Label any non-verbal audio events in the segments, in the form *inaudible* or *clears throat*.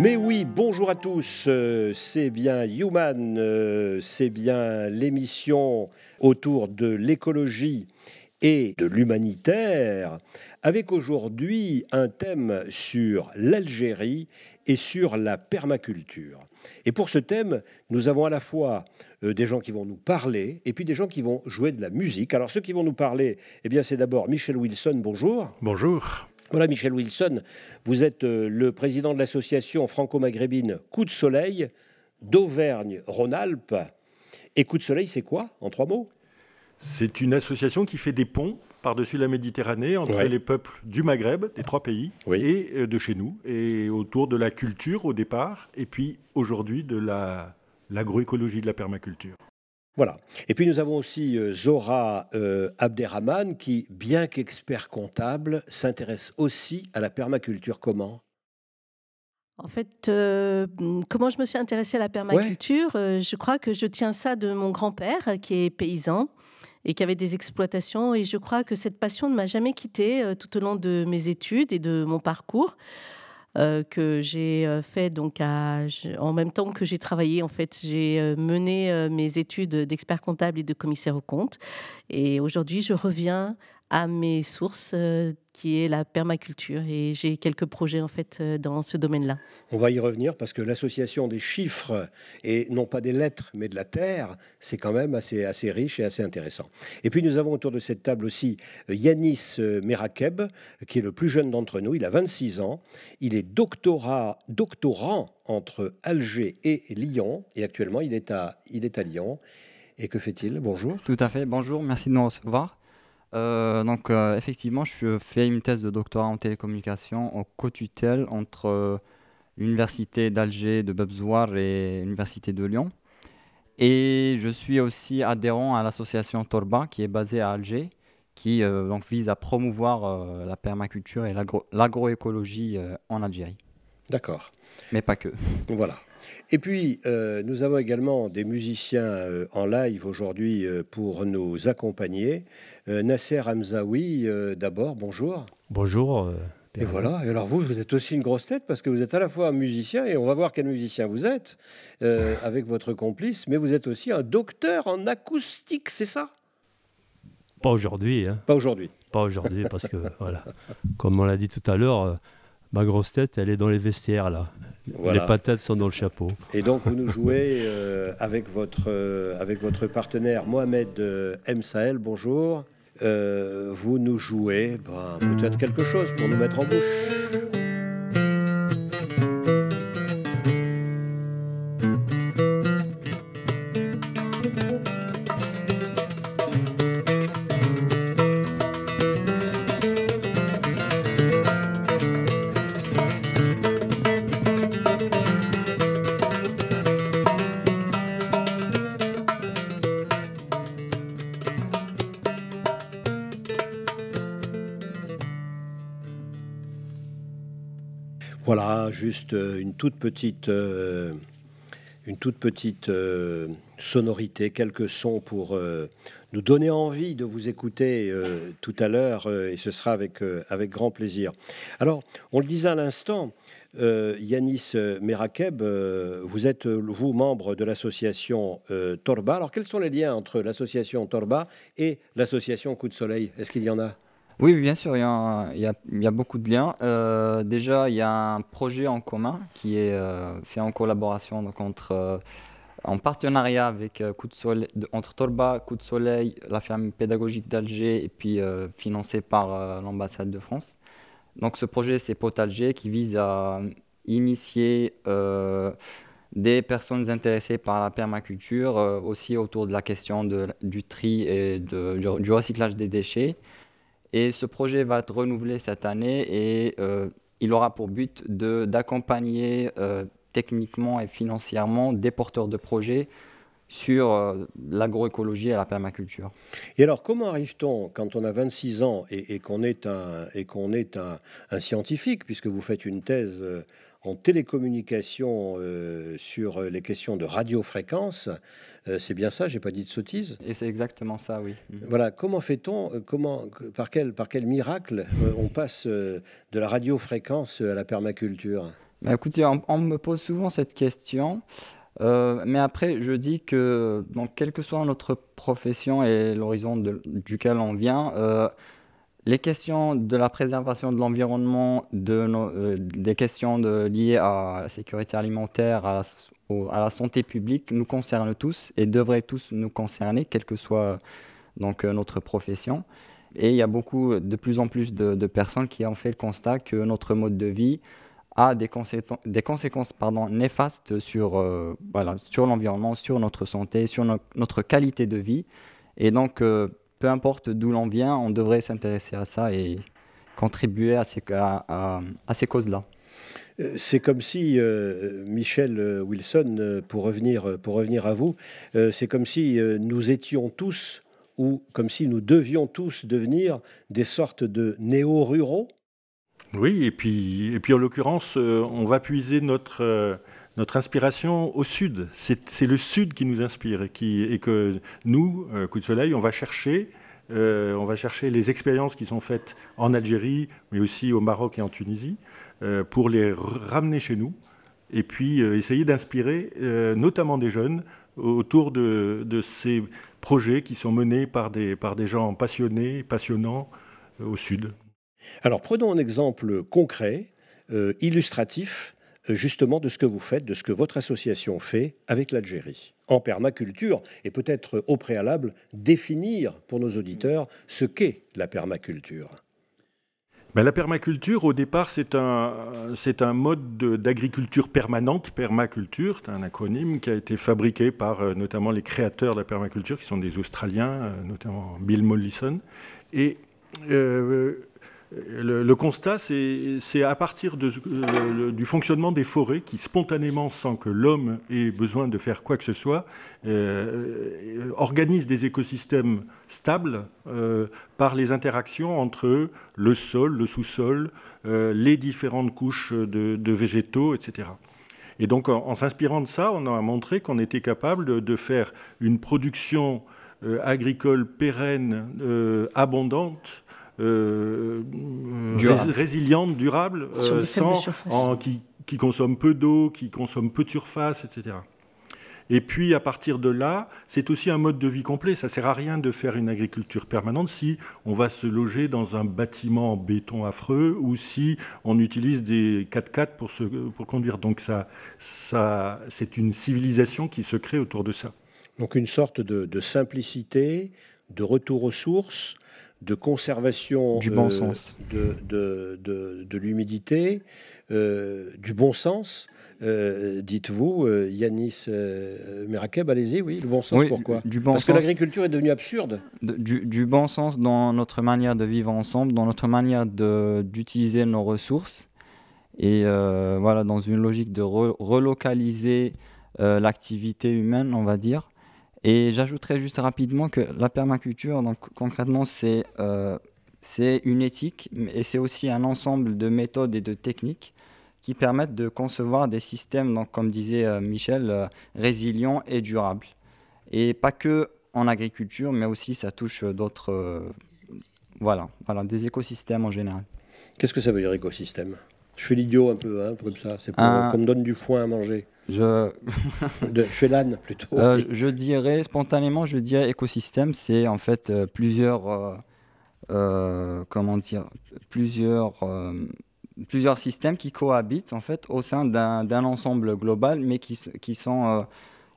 Mais oui, bonjour à tous, euh, c'est bien Human, euh, c'est bien l'émission autour de l'écologie et de l'humanitaire, avec aujourd'hui un thème sur l'Algérie et sur la permaculture. Et pour ce thème, nous avons à la fois euh, des gens qui vont nous parler et puis des gens qui vont jouer de la musique. Alors ceux qui vont nous parler, eh bien c'est d'abord Michel Wilson, bonjour. Bonjour. Voilà Michel Wilson, vous êtes euh, le président de l'association franco-maghrébine Coup de Soleil d'Auvergne-Rhône-Alpes. Et Coup de Soleil, c'est quoi en trois mots? C'est une association qui fait des ponts par-dessus la Méditerranée entre Ouais. les peuples du Maghreb, des trois pays, Oui. et euh, de chez nous, et autour de la culture au départ, et puis aujourd'hui de la l'agroécologie de la permaculture. Voilà. Et puis nous avons aussi euh, Zora euh, Abderrahman qui, bien qu'expert comptable, s'intéresse aussi à la permaculture. Comment? En fait, euh, comment je me suis intéressée à la permaculture Euh, Je crois que je tiens ça de mon grand-père, qui est paysan et qui avait des exploitations. Et je crois que cette passion ne m'a jamais quittée tout au long de mes études et de mon parcours. Euh, que j'ai euh, fait donc en même temps que j'ai travaillé en fait j'ai euh, mené mes études d'expert comptable et de commissaire aux comptes. Et aujourd'hui je reviens à mes sources euh, qui est la permaculture et j'ai quelques projets en fait euh, dans ce domaine-là. On va y revenir parce que l'association des chiffres et non pas des lettres mais de la terre, c'est quand même assez, assez riche et assez intéressant. Et puis nous avons autour de cette table aussi euh, Yanis Merakeb, qui est le plus jeune d'entre nous. Il a 26 ans. Il est doctorat, doctorant entre Alger et Lyon. Et actuellement, il est à, il est à Lyon. Et que fait-il? Bonjour. Tout à fait. Bonjour, merci de nous recevoir. Euh, donc, euh, effectivement, je fais une thèse de doctorat en télécommunication en co-tutelle entre euh, l'université d'Alger de Bebzouar et l'université de Lyon. Et je suis aussi adhérent à l'association Torba qui est basée à Alger, qui euh, donc vise à promouvoir euh, la permaculture et l'agro- l'agroécologie euh, en Algérie. D'accord. Mais pas que. Voilà. Et puis, euh, nous avons également des musiciens euh, en live aujourd'hui euh, pour nous accompagner. Nasser Hamzaoui, d'abord, bonjour. Bonjour. Et voilà. Et alors, vous, vous êtes aussi une grosse tête parce que vous êtes à la fois un musicien, et on va voir quel musicien vous êtes *laughs* avec votre complice, mais vous êtes aussi un docteur en acoustique, c'est ça? Pas aujourd'hui, hein, Pas aujourd'hui. pas aujourd'hui, parce que *laughs* voilà, comme on l'a dit tout à l'heure, ma grosse tête, elle est dans les vestiaires là. Voilà. Les patates sont dans le chapeau. Et donc, vous nous jouez euh, avec, votre, euh, avec votre partenaire Mohamed euh, M. Sahel, bonjour. Vous nous jouez ben, peut-être quelque chose pour nous mettre en bouche. Juste euh, une toute petite, euh, une toute petite euh, sonorité, quelques sons pour nous donner envie de vous écouter tout à l'heure, et ce sera avec, avec grand plaisir. Alors, on le disait à l'instant, Yanis Merakeb, vous êtes, vous, membre de l'association Torba. Alors, quels sont les liens entre l'association Torba et l'association Coup de Soleil? Est-ce qu'il y en a? Oui, bien sûr, il y a, beaucoup de liens. Euh, déjà, il y a un projet en commun qui est euh, fait en collaboration, donc entre, euh, en partenariat avec Coup de Soleil, entre Torba, Coup de Soleil, la ferme pédagogique d'Alger et puis financé par l'ambassade de France. Donc ce projet, c'est Potalger qui vise à initier des personnes intéressées par la permaculture, aussi autour de la question du tri et du recyclage des déchets. Et ce projet va être renouvelé cette année et euh, il aura pour but d'accompagner euh, techniquement et financièrement des porteurs de projets sur euh, l'agroécologie et la permaculture. Et alors, comment arrive-t-on, quand on a 26 ans et, qu'on est, un, et qu'on est un, scientifique, puisque vous faites une thèse en télécommunication euh, sur les questions de radiofréquence, c'est bien ça, j'ai pas dit de sottise Et c'est exactement ça, oui. Mm. Voilà, comment fait-on, comment, par, quel, par quel miracle on passe de la radiofréquence à la permaculture? Bah, Écoutez, on, me pose souvent cette question. Euh, mais après, je dis que, donc, quelle que soit notre profession et l'horizon duquel on vient, euh, les questions de la préservation de l'environnement, euh, des questions liées à la sécurité alimentaire, à la, santé publique, nous concernent tous et devraient tous nous concerner, quelle que soit donc, notre profession. Et il y a beaucoup, de plus en plus de, personnes qui ont fait le constat que notre mode de vie a des, conséquences néfastes sur, euh, sur l'environnement, sur notre santé, sur notre qualité de vie. Et donc, euh, peu importe d'où l'on vient, on devrait s'intéresser à ça et contribuer à ces, à, à, ces causes-là. Euh, c'est comme si, Michel Wilson, pour revenir, pour revenir à vous, c'est comme si nous étions tous, ou comme si nous devions tous devenir des sortes de néo-ruraux oui, et puis, et puis en l'occurrence, euh, on va puiser notre, euh, notre inspiration au sud. C'est le sud qui nous inspire et, que nous, euh, Coup de Soleil, on va chercher. on va chercher les expériences qui sont faites en Algérie, mais aussi au Maroc et en Tunisie, pour les ramener chez nous et puis essayer d'inspirer notamment des jeunes autour de, de, ces projets qui sont menés par des, par des gens passionnés, passionnants au Sud. Alors prenons un exemple concret, euh, illustratif, euh, justement de ce que vous faites, de ce que votre association fait avec l'Algérie en permaculture, et peut-être au préalable définir pour nos auditeurs ce qu'est la permaculture. Ben, la permaculture, au départ, c'est un, mode d'agriculture permanente, permaculture, c'est un acronyme qui a été fabriqué par euh, notamment les créateurs de la permaculture, qui sont des Australiens, notamment Bill Mollison. Et le, constat, c'est à partir du fonctionnement des forêts qui, spontanément, sans que l'homme ait besoin de faire quoi que ce soit, euh, organisent des écosystèmes stables euh, par les interactions entre le sol, le sous-sol, euh, les différentes couches de, végétaux, etc. Et donc, en, s'inspirant de ça, on a montré qu'on était capable de, faire une production agricole pérenne, abondante, euh, résiliente, durable, euh, sans, qui, qui, consomme peu d'eau, qui consomme peu de surface, etc. Et puis à partir de là, c'est aussi un mode de vie complet. Ça sert à rien de faire une agriculture permanente si on va se loger dans un bâtiment en béton affreux ou si on utilise des 4x4 pour, se, pour conduire. Donc ça, ça, c'est une civilisation qui se crée autour de ça. Donc une sorte de, de simplicité, de retour aux sources, de conservation du bon euh, sens. de, de, l'humidité, euh, du bon sens. Euh, dites-vous, Yanis Merakeb, allez-y, oui, le bon sens, pourquoi du bon Parce que l'agriculture est devenue absurde. Du, du, bon sens dans notre manière de vivre ensemble, dans notre manière d'utiliser nos ressources, et voilà, dans une logique de relocaliser l'activité humaine, on va dire, et j'ajouterais juste rapidement que la permaculture, donc, concrètement, c'est euh, une éthique et c'est aussi un ensemble de méthodes et de techniques qui permettent de concevoir des systèmes, donc, comme disait euh, Michel, euh, résilients et durables. Et pas que en agriculture, mais aussi ça touche d'autres. Euh, voilà, voilà, des écosystèmes en général. Qu'est-ce que ça veut dire écosystème? Je fais l'idiot un peu, hein, comme ça. C'est pour qu'on me donne du foin à manger. Je... *laughs* de, chez l'âne plutôt. Euh, je dirais spontanément, je dirais écosystème, c'est en fait euh, plusieurs, euh, comment dire, plusieurs, plusieurs systèmes qui cohabitent en fait au sein d'un ensemble global, mais qui, qui sont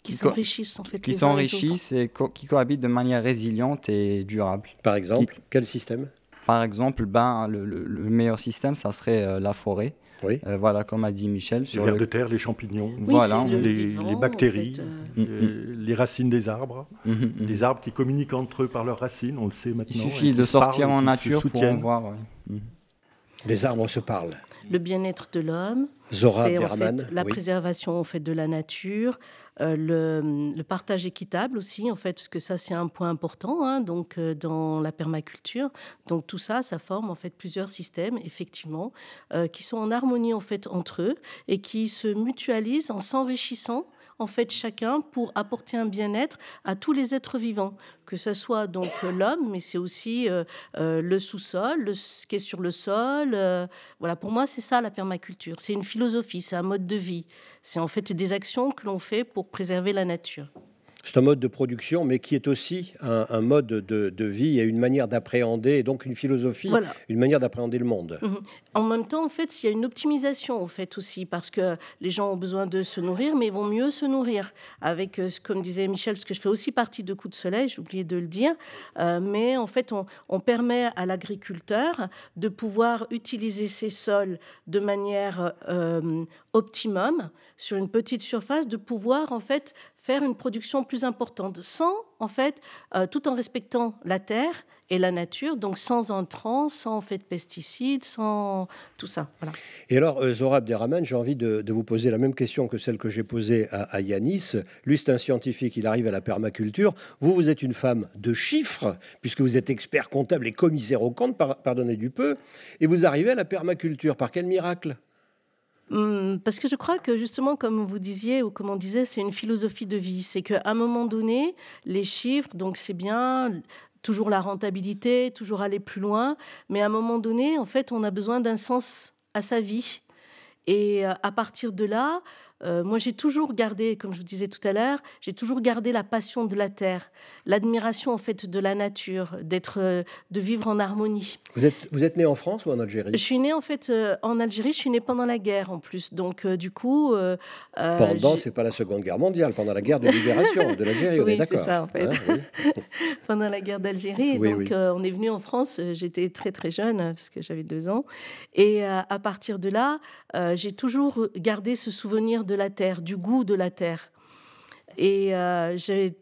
qui s'enrichissent en fait. Qui s'enrichissent et qui cohabitent de manière résiliente et durable. Par exemple, quel système? Par exemple, ben, le, le, meilleur système, ça serait la forêt. Euh, voilà, comme a dit Michel. Sur les vers de terre, les champignons, voilà, les, bactéries, euh, mm, mm. les, racines des arbres, mm, les arbres qui communiquent entre eux par leurs racines, on le sait maintenant. Il suffit de sortir en nature pour en voir. Les arbres se parlent. Le bien-être de l'homme. Zora c'est en fait, la préservation en fait, de la nature, euh, le, partage équitable aussi, en fait, parce que ça, c'est un point important hein, donc, euh, dans la permaculture. Donc, tout ça, ça forme en fait plusieurs systèmes, effectivement, euh, qui sont en harmonie en fait entre eux et qui se mutualisent en s'enrichissant en fait chacun pour apporter un bien-être à tous les êtres vivants, que ce soit donc l'homme, mais c'est aussi euh, euh, le sous-sol, ce qui est sur le sol. Euh, voilà, pour moi, c'est ça la permaculture. C'est une philosophie, c'est un mode de vie. C'est en fait des actions que l'on fait pour préserver la nature. C'est un mode de production, mais qui est aussi un, mode de, vie et une manière d'appréhender, donc une philosophie, une manière d'appréhender le monde. Mhm. En même temps, en fait, il y a une optimisation, en fait, aussi, parce que les gens ont besoin de se nourrir, mais ils vont mieux se nourrir. Avec, euh, comme disait Michel, parce que je fais aussi partie de Coup de Soleil, j'ai oublié de le dire, euh, mais en fait, on, permet à l'agriculteur de pouvoir utiliser ses sols de manière euh, optimum sur une petite surface, de pouvoir, en fait, faire une production plus importante, sans, en fait, euh, tout en respectant la terre et la nature, donc sans entrants, sans fait pesticides, sans tout ça. Et alors, euh, Zora Abderrahman, j'ai envie de, vous poser la même question que celle que j'ai posée à, Yanis. Lui, c'est un scientifique, il arrive à la permaculture. Vous, vous êtes une femme de chiffres, puisque vous êtes expert comptable et commissaire au compte, pardonnez du peu, et vous arrivez à la permaculture. Par quel miracle? Parce que je crois que justement, comme vous disiez ou comme on disait, c'est une philosophie de vie. C'est qu'à un moment donné, les chiffres, donc c'est bien, toujours la rentabilité, toujours aller plus loin, mais à un moment donné, en fait, on a besoin d'un sens à sa vie. Et euh, à partir de là, euh, moi, j'ai toujours gardé, comme je vous disais tout à l'heure, j'ai toujours gardé la passion de la terre, l'admiration en fait de la nature, d'être, euh, de vivre en harmonie. Vous êtes, vous êtes né en France ou en Algérie? Je suis né en fait euh, en Algérie. Je suis né pendant la guerre en plus, donc du coup. pendant, c'est pas la Seconde Guerre mondiale, pendant la guerre de libération de l'Algérie. *laughs* oui, c'est ça en fait. Hein, *laughs* pendant la guerre d'Algérie, donc on est venu en France. J'étais très très jeune parce que j'avais deux ans, et à partir de là, j'ai toujours gardé ce souvenir de de la terre, du goût de la terre. Et euh, j'ai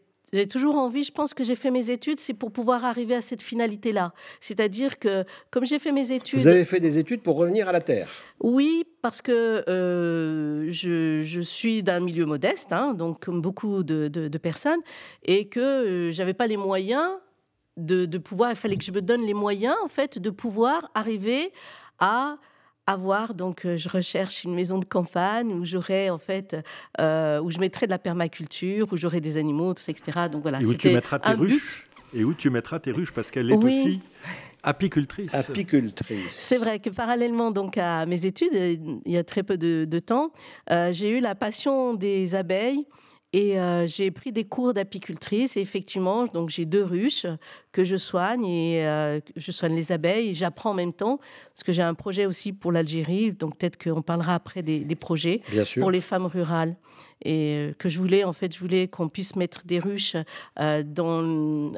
toujours envie, je pense que j'ai fait mes études, c'est pour pouvoir arriver à cette finalité-là. C'est-à-dire que, comme j'ai fait mes études. Vous avez fait des études pour revenir à la Terre Oui, parce que euh, je, suis d'un milieu modeste, hein, donc comme beaucoup de, personnes, et que euh, j'avais pas les moyens de, de, pouvoir. Il fallait que je me donne les moyens, en fait, de pouvoir arriver à avoir. Donc, euh, je recherche une maison de campagne où j'aurais, en fait, euh, où je mettrais de la permaculture, où j'aurais des animaux, etc. Donc voilà. Et où tu mettras tes ruches. Et où tu mettras tes ruches parce qu'elle est aussi apicultrice. Apicultrice. C'est vrai que parallèlement donc à mes études, il y a très peu de, temps, euh, j'ai eu la passion des abeilles et euh, j'ai pris des cours d'apicultrice. Et effectivement, donc j'ai deux ruches que je soigne et euh, je soigne les abeilles. Et j'apprends en même temps parce que j'ai un projet aussi pour l'Algérie. Donc peut-être qu'on parlera après des, projets pour les femmes rurales. Et euh, que je voulais, en fait, je voulais qu'on puisse mettre des ruches, dans,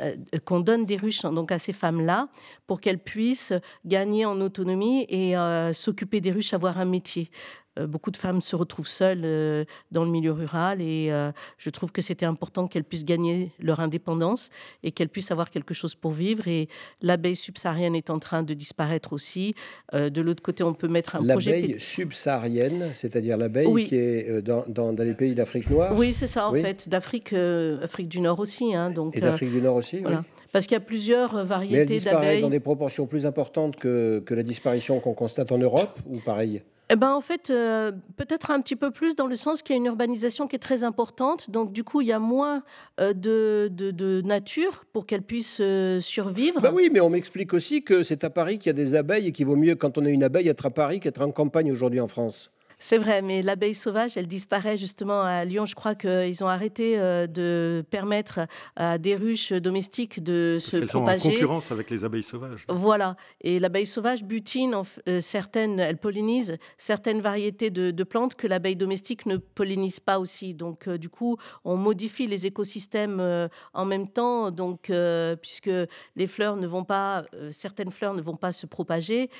qu'on donne des ruches donc à ces femmes-là pour qu'elles puissent gagner en autonomie et s'occuper des ruches, avoir un métier. Euh, beaucoup de femmes se retrouvent seules euh, dans le milieu rural et euh, je trouve que c'était important qu'elles puissent gagner leur indépendance et qu'elles puissent avoir quelque chose pour vivre. Et l'abeille subsaharienne est en train de disparaître aussi. de l'autre côté, on peut mettre un projet. L'abeille subsaharienne, c'est-à-dire l'abeille qui est dans, dans, les pays d'Afrique noire Oui, c'est ça en fait, d'Afrique Afrique du Nord aussi. Hein, donc, et d'Afrique du Nord aussi, voilà. Parce qu'il y a plusieurs variétés d'abeilles. dans des proportions plus importantes que, que la disparition qu'on constate en Europe ou pareil? Eh ben, en fait, euh, peut-être un petit peu plus dans le sens qu'il y a une urbanisation qui est très importante. Donc, du coup, il y a moins euh, de, de, nature pour qu'elle puisse euh, survivre. Bah oui, mais on m'explique aussi que c'est à Paris qu'il y a des abeilles et qu'il vaut mieux, quand on a une abeille, être à Paris qu'être en campagne aujourd'hui en France. C'est vrai, mais l'abeille sauvage, elle disparaît justement à Lyon. Je crois qu'ils ont arrêté euh, de permettre à des ruches domestiques de se propager. Sont en concurrence avec les abeilles sauvages. Voilà. Et l'abeille sauvage butine euh, certaines, elle pollinise certaines variétés de, plantes que l'abeille domestique ne pollinise pas aussi. Donc, euh, du coup, on modifie les écosystèmes en même temps. Donc, puisque les fleurs ne vont pas, certaines fleurs ne vont pas se propager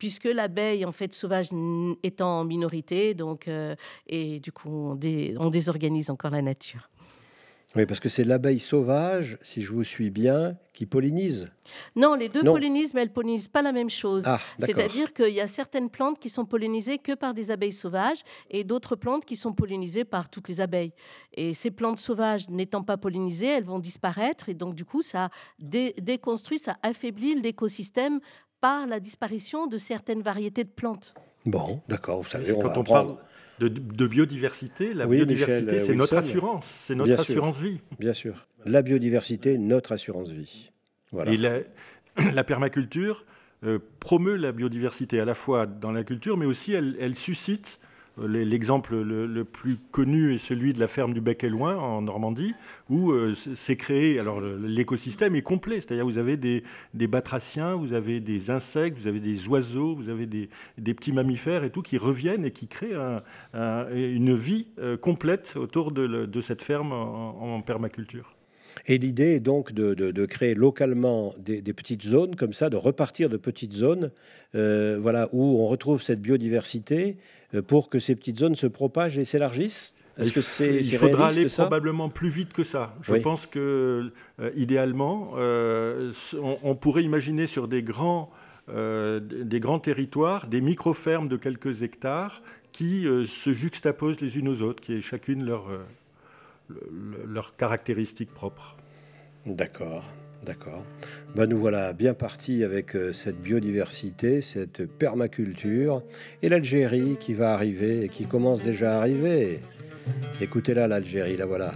puisque l'abeille en fait sauvage étant en minorité, donc euh, et du coup on, désorganise encore la nature. Oui, parce que c'est l'abeille sauvage, si je vous suis bien, qui pollinise. Non, les deux pollinisent, mais elles pollinisent pas la même chose. Ah, C'est-à-dire qu'il y a certaines plantes qui sont pollinisées que par des abeilles sauvages et d'autres plantes qui sont pollinisées par toutes les abeilles. Et ces plantes sauvages n'étant pas pollinisées, elles vont disparaître et donc du coup, ça déconstruit, ça affaiblit l'écosystème par la disparition de certaines variétés de plantes. Bon, d'accord. Vous savez, on quand on parle de, biodiversité. La biodiversité, c'est notre assurance, c'est notre assurance vie. Bien sûr. La biodiversité, notre assurance vie. Voilà. Et *clears throat* la, permaculture euh, promeut la biodiversité à la fois dans la culture, mais aussi elle suscite euh, l'exemple le, plus connu est celui de la ferme du Bec et Loin en Normandie, où euh, créé. Alors l'écosystème est complet, c'est-à-dire vous avez des, batraciens, vous avez des insectes, vous avez des oiseaux, vous avez des, petits mammifères et tout qui reviennent et qui créent une vie euh, complète autour de, cette ferme en, permaculture. Et l'idée est donc de, créer localement des, petites zones comme ça, de repartir de petites zones, voilà, où on retrouve cette biodiversité euh, pour que ces petites zones se propagent et s'élargissent est-ce que c'est, il faudra aller probablement plus vite que ça. Je pense que, euh, idéalement, euh, on, pourrait imaginer sur des grands, des grands territoires des micro-fermes de quelques hectares qui se juxtaposent les unes aux autres, qui aient chacune leurs leur caractéristiques propres. D'accord. D'accord. Ben nous voilà bien partis avec euh, cette biodiversité, cette permaculture et l'Algérie qui va arriver et qui commence déjà à arriver. Écoutez là l'Algérie, la voilà.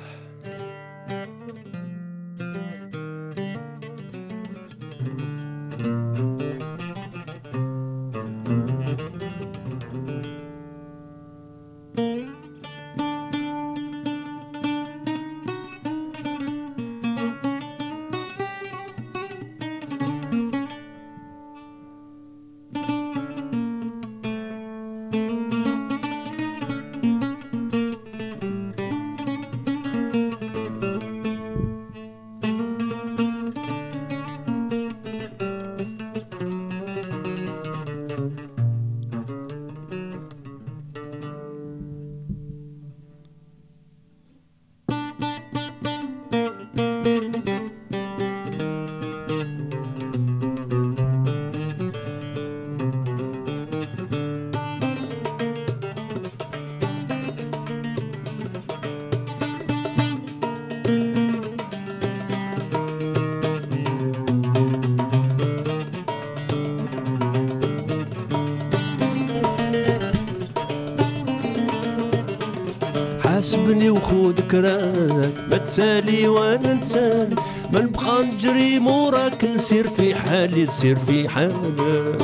تسير في حالك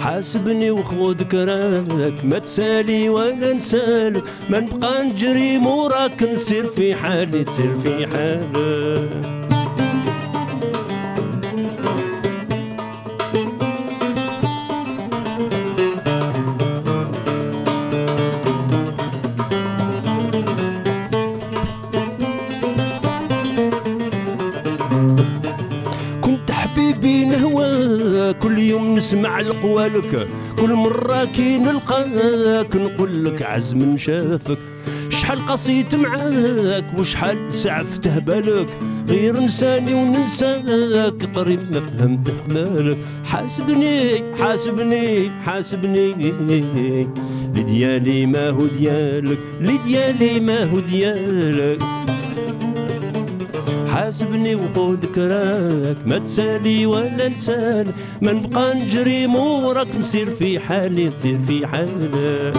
حاسبني وخود كراك ما تسالي ولا نسالك ما نبقى نجري موراك نسير في حالي تسير في حالك القوالك كل مرة كي نلقاك نقول لك عزم شافك. شحال قصيت معاك وشحال سعفته بالك غير نساني وننساك قريب ما فهمت حمالك. حاسبني حاسبني حاسبني. لديالي ما هو ديالك لديالي ما هو ديالك. حاسبني وخذ كراك ما تسالي ولا نسال ما نبقى نجري مورك نسير في حالي نسير في حالك.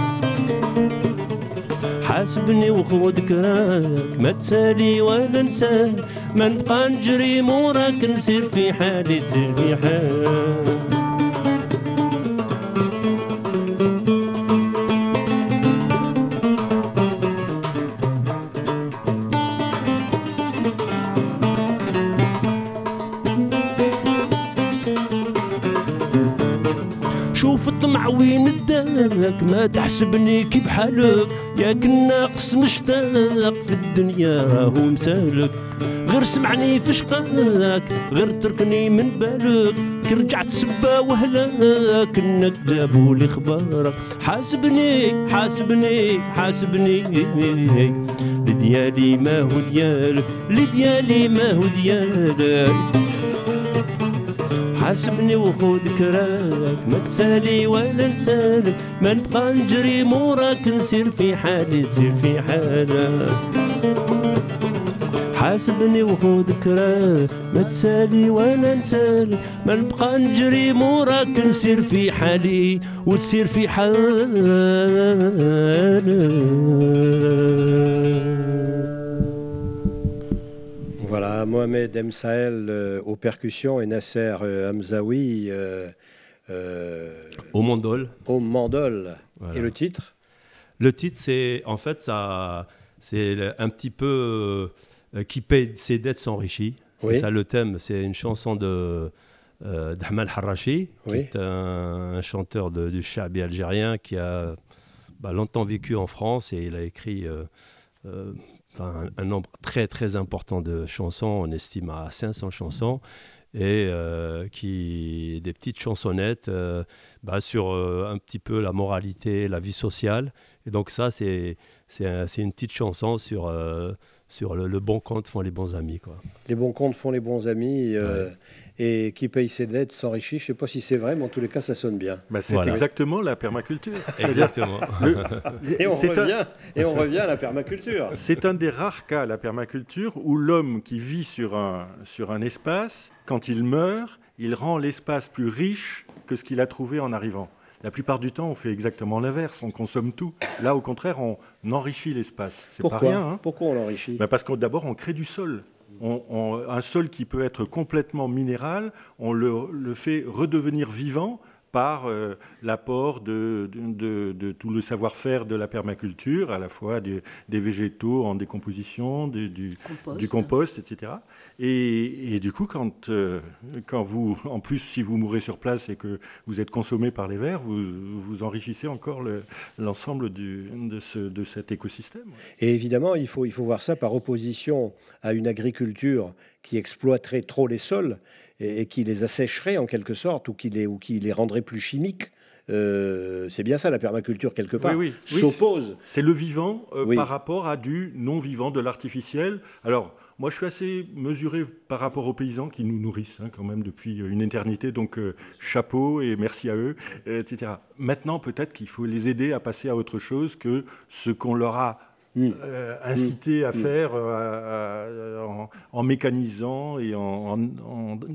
حاسبني وخذ كراك ما تسالي ولا نسال ما نبقى نجري مورك نسير في حالي نسير في حالك. تحسبني كي بحالك ياك الناقص مشتاق في الدنيا راهو مسالك. غير سمعني في شقاك غير تركني من بالك. كي رجعت سبا وهلاك جابوا لي خبارك. حاسبني حاسبني حاسبني. لديالي ما هو ديالك لديالي ما هو ديالك. حاسبني وخذ كراك ما تسالي ولا نسالك. ما نبقى نجري موراك نسير في حالي نسير في حالك. حاسبني وخذ كراك ما تسالي ولا نسالك. ما نبقى نجري موراك نسير في حالي وتسير في حالك. Mohamed M. Sahel euh, aux percussions et Nasser euh, Hamzaoui euh, au mandol. Au mandol. Et le titre? Le titre, c'est en fait ça, c'est un petit peu qui paye ses dettes s'enrichit. C'est ça le thème. C'est une chanson de Harashi, qui est un, chanteur de, du chabi algérien qui a bah, longtemps vécu en France et il a écrit un, nombre très très important de chansons, on estime à 500 chansons, et euh, qui des petites chansonnettes euh, bah, sur euh, un petit peu la moralité, la vie sociale. Et donc ça, c'est une petite chanson sur, sur le, bon compte font les bons amis. Quoi. Les bons comptes font les bons amis et qui paye ses dettes s'enrichit. Je ne sais pas si c'est vrai, mais en tous les cas, ça sonne bien. Bah, c'est exactement la permaculture. *laughs* Exactement. et, on revient, et on revient à la permaculture. C'est un des rares cas, la permaculture, où l'homme qui vit sur un, sur un espace, quand il meurt, il rend l'espace plus riche que ce qu'il a trouvé en arrivant. La plupart du temps, on fait exactement l'inverse, on consomme tout. Là, au contraire, on enrichit l'espace. C'est pas rien. Hein. Pourquoi on l'enrichit? Bah, Parce que d'abord, on crée du sol un sol qui peut être complètement minéral, on le fait redevenir vivant par euh, l'apport de, de, tout le savoir-faire de la permaculture, à la fois des, végétaux en décomposition, du, compost. etc. Et, du coup, quand, euh, quand vous, en plus, si vous mourrez sur place et que vous êtes consommé par les vers, vous, vous enrichissez encore l'ensemble de, de cet écosystème. Et évidemment, il faut, il faut voir ça par opposition à une agriculture qui exploiterait trop les sols et, qui les assécherait en quelque sorte ou qui les, ou qui les rendrait plus chimiques. Euh, c'est bien ça la permaculture quelque part oui, oui. s'oppose. C'est le vivant euh, par rapport à du non vivant, de l'artificiel. Alors moi je suis assez mesuré par rapport aux paysans qui nous nourrissent hein, quand même depuis une éternité, donc euh, chapeau et merci à eux, etc. Maintenant peut-être qu'il faut les aider à passer à autre chose que ce qu'on leur a Mm. Euh, inciter à mm. faire euh, en, mécanisant et en,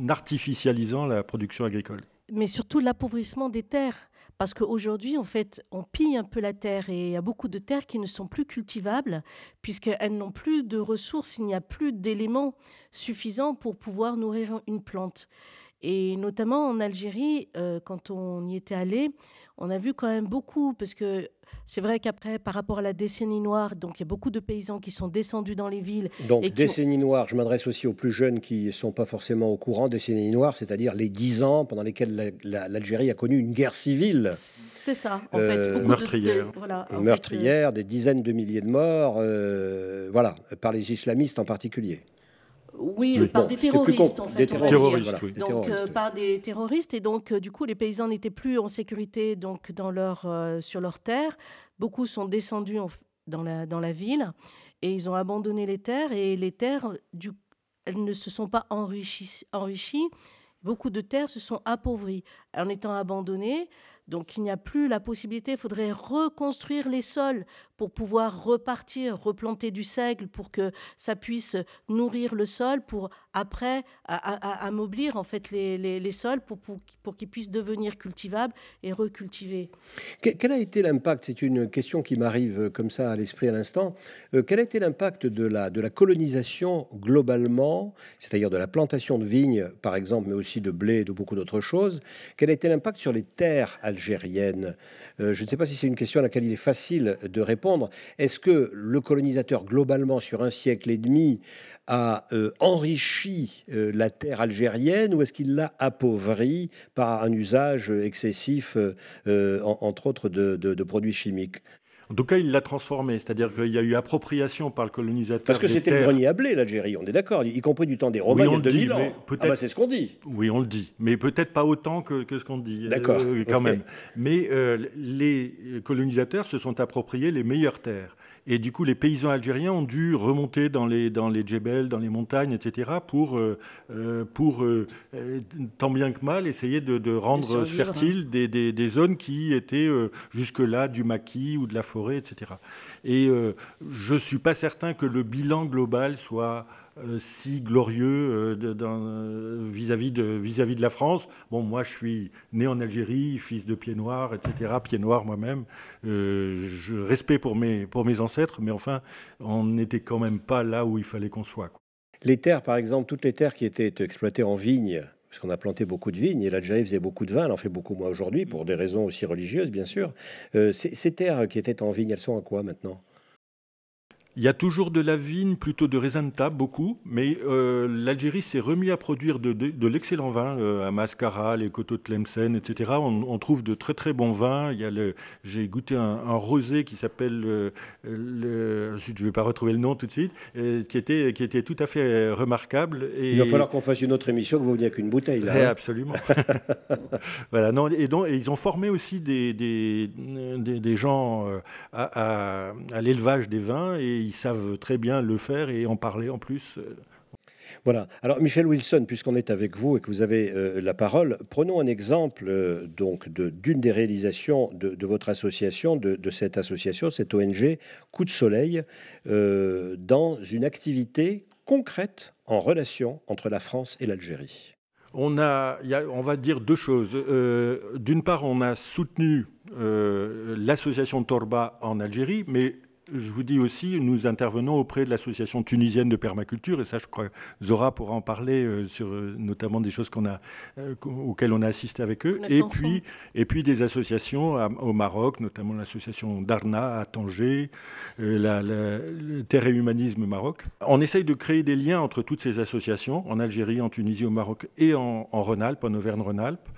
artificialisant la production agricole. Mais surtout l'appauvrissement des terres. Parce qu'aujourd'hui, en fait, on pille un peu la terre et il y a beaucoup de terres qui ne sont plus cultivables puisqu'elles n'ont plus de ressources, il n'y a plus d'éléments suffisants pour pouvoir nourrir une plante. Et notamment en Algérie, euh, quand on y était allé, on a vu quand même beaucoup, parce que c'est vrai qu'après, par rapport à la décennie noire, donc il y a beaucoup de paysans qui sont descendus dans les villes. Donc décennie noire, je m'adresse aussi aux plus jeunes qui ne sont pas forcément au courant. Décennie noire, c'est-à-dire les dix ans pendant lesquels l'Algérie a connu une guerre civile. C'est ça, en fait. Euh, meurtrière. voilà, meurtrière, des dizaines de milliers de morts, euh, voilà, par les islamistes en particulier. Oui, par des terroristes, en fait. Des terroristes, oui. Donc, euh, par des terroristes. Et donc, euh, du coup, les paysans n'étaient plus en sécurité donc, dans leur, euh, sur leurs terres. Beaucoup sont descendus dans, la, dans la ville et ils ont abandonné les terres. Et les terres, du, elles ne se sont pas enrichies. enrichies. Beaucoup de terres se sont appauvries en étant abandonnées. Donc il n'y a plus la possibilité, il faudrait reconstruire les sols pour pouvoir repartir, replanter du seigle pour que ça puisse nourrir le sol, pour après amoblir en fait les, sols pour, pour, qu'ils puissent devenir cultivables et recultivés. Quel a été l'impact C'est une question qui m'arrive comme ça à l'esprit à l'instant. Euh, quel a été l'impact de la, colonisation globalement, c'est-à-dire de la plantation de vignes par exemple, mais aussi de blé et de beaucoup d'autres choses Quel a été l'impact sur les terres algérienne euh, Je ne sais pas si c'est une question à laquelle il est facile de répondre. Est-ce que le colonisateur, globalement, sur un siècle et demi, a euh, enrichi euh, la terre algérienne ou est-ce qu'il l'a appauvrie par un usage excessif, entre autres, de, produits chimiques? En tout cas, il l'a transformé, c'est-à-dire qu'il y a eu appropriation par le colonisateur. Parce que c'était le grenier à blé, l'Algérie, on est d'accord, y compris du temps des Romains, il y a 2000 ans. Ah bah, c'est ce qu'on dit. Oui, on le dit, mais peut-être pas autant que, ce qu'on dit. D'accord. Euh, quand même. Mais euh, les colonisateurs se sont appropriés les meilleures terres. Et du coup, les paysans algériens ont dû remonter dans les, dans les djebels, dans les montagnes, etc., pour, euh, euh, pour euh, tant bien que mal, essayer de, rendre fertiles des, des, zones qui étaient jusque-là du maquis ou de la forêt, etc. Et je ne suis pas certain que le bilan global soit si glorieux euh, euh, vis-à-vis de, la France. Bon, moi, je suis né en Algérie, fils de pieds noirs, etc., pieds noirs moi-même. je respecte pour mes, ancêtres, mais enfin, on n'était quand même pas là où il fallait qu'on soit. Les terres, par exemple, toutes les terres qui étaient exploitées en vignes, parce qu'on a planté beaucoup de vignes et l'Algérie faisait beaucoup de vin, elle en fait beaucoup moins aujourd'hui, pour des raisons aussi religieuses, bien sûr. ces terres qui étaient en vignes, elles sont à quoi maintenant? Il y a toujours de la vigne, plutôt de raisin de table, beaucoup, mais euh, l'Algérie s'est remis à produire de, de, l'excellent vin, euh, à Mascara, les coteaux de Tlemcen, etc. On, trouve de très très bons vins. Il y a le, j'ai goûté un, rosé qui s'appelle, euh, le, je ne vais pas retrouver le nom tout de suite, qui, était, qui était tout à fait remarquable. Et, Il va falloir qu'on fasse une autre émission que vous veniez avec une bouteille là. Hein. absolument. *laughs* voilà, non, et donc ils ont formé aussi des, des, des, gens à, à, à l'élevage des vins et ils savent très bien le faire et en parler en plus. Voilà. Alors Michel Wilson, puisqu'on est avec vous et que vous avez euh, la parole, prenons un exemple euh, donc d'une des réalisations de, votre association, de, cette association, cette ONG Coup de Soleil, euh, dans une activité concrète en relation entre la France et l'Algérie. On a, on va dire deux choses. D'une part, on a soutenu l'association Torba en Algérie, mais je vous dis aussi, nous intervenons auprès de l'association tunisienne de permaculture, et ça, je crois, Zora pourra en parler euh, sur euh, notamment des choses qu'on a, euh, auxquelles on a assisté avec eux, et puis, et puis des associations au Maroc, notamment l'association Darna à Tanger, la, Terre et Humanisme Maroc. On essaye de créer des liens entre toutes ces associations, en Algérie, en Tunisie, au Maroc et en, en Rhône-Alpes, en Auvergne-Rhône-Alpes.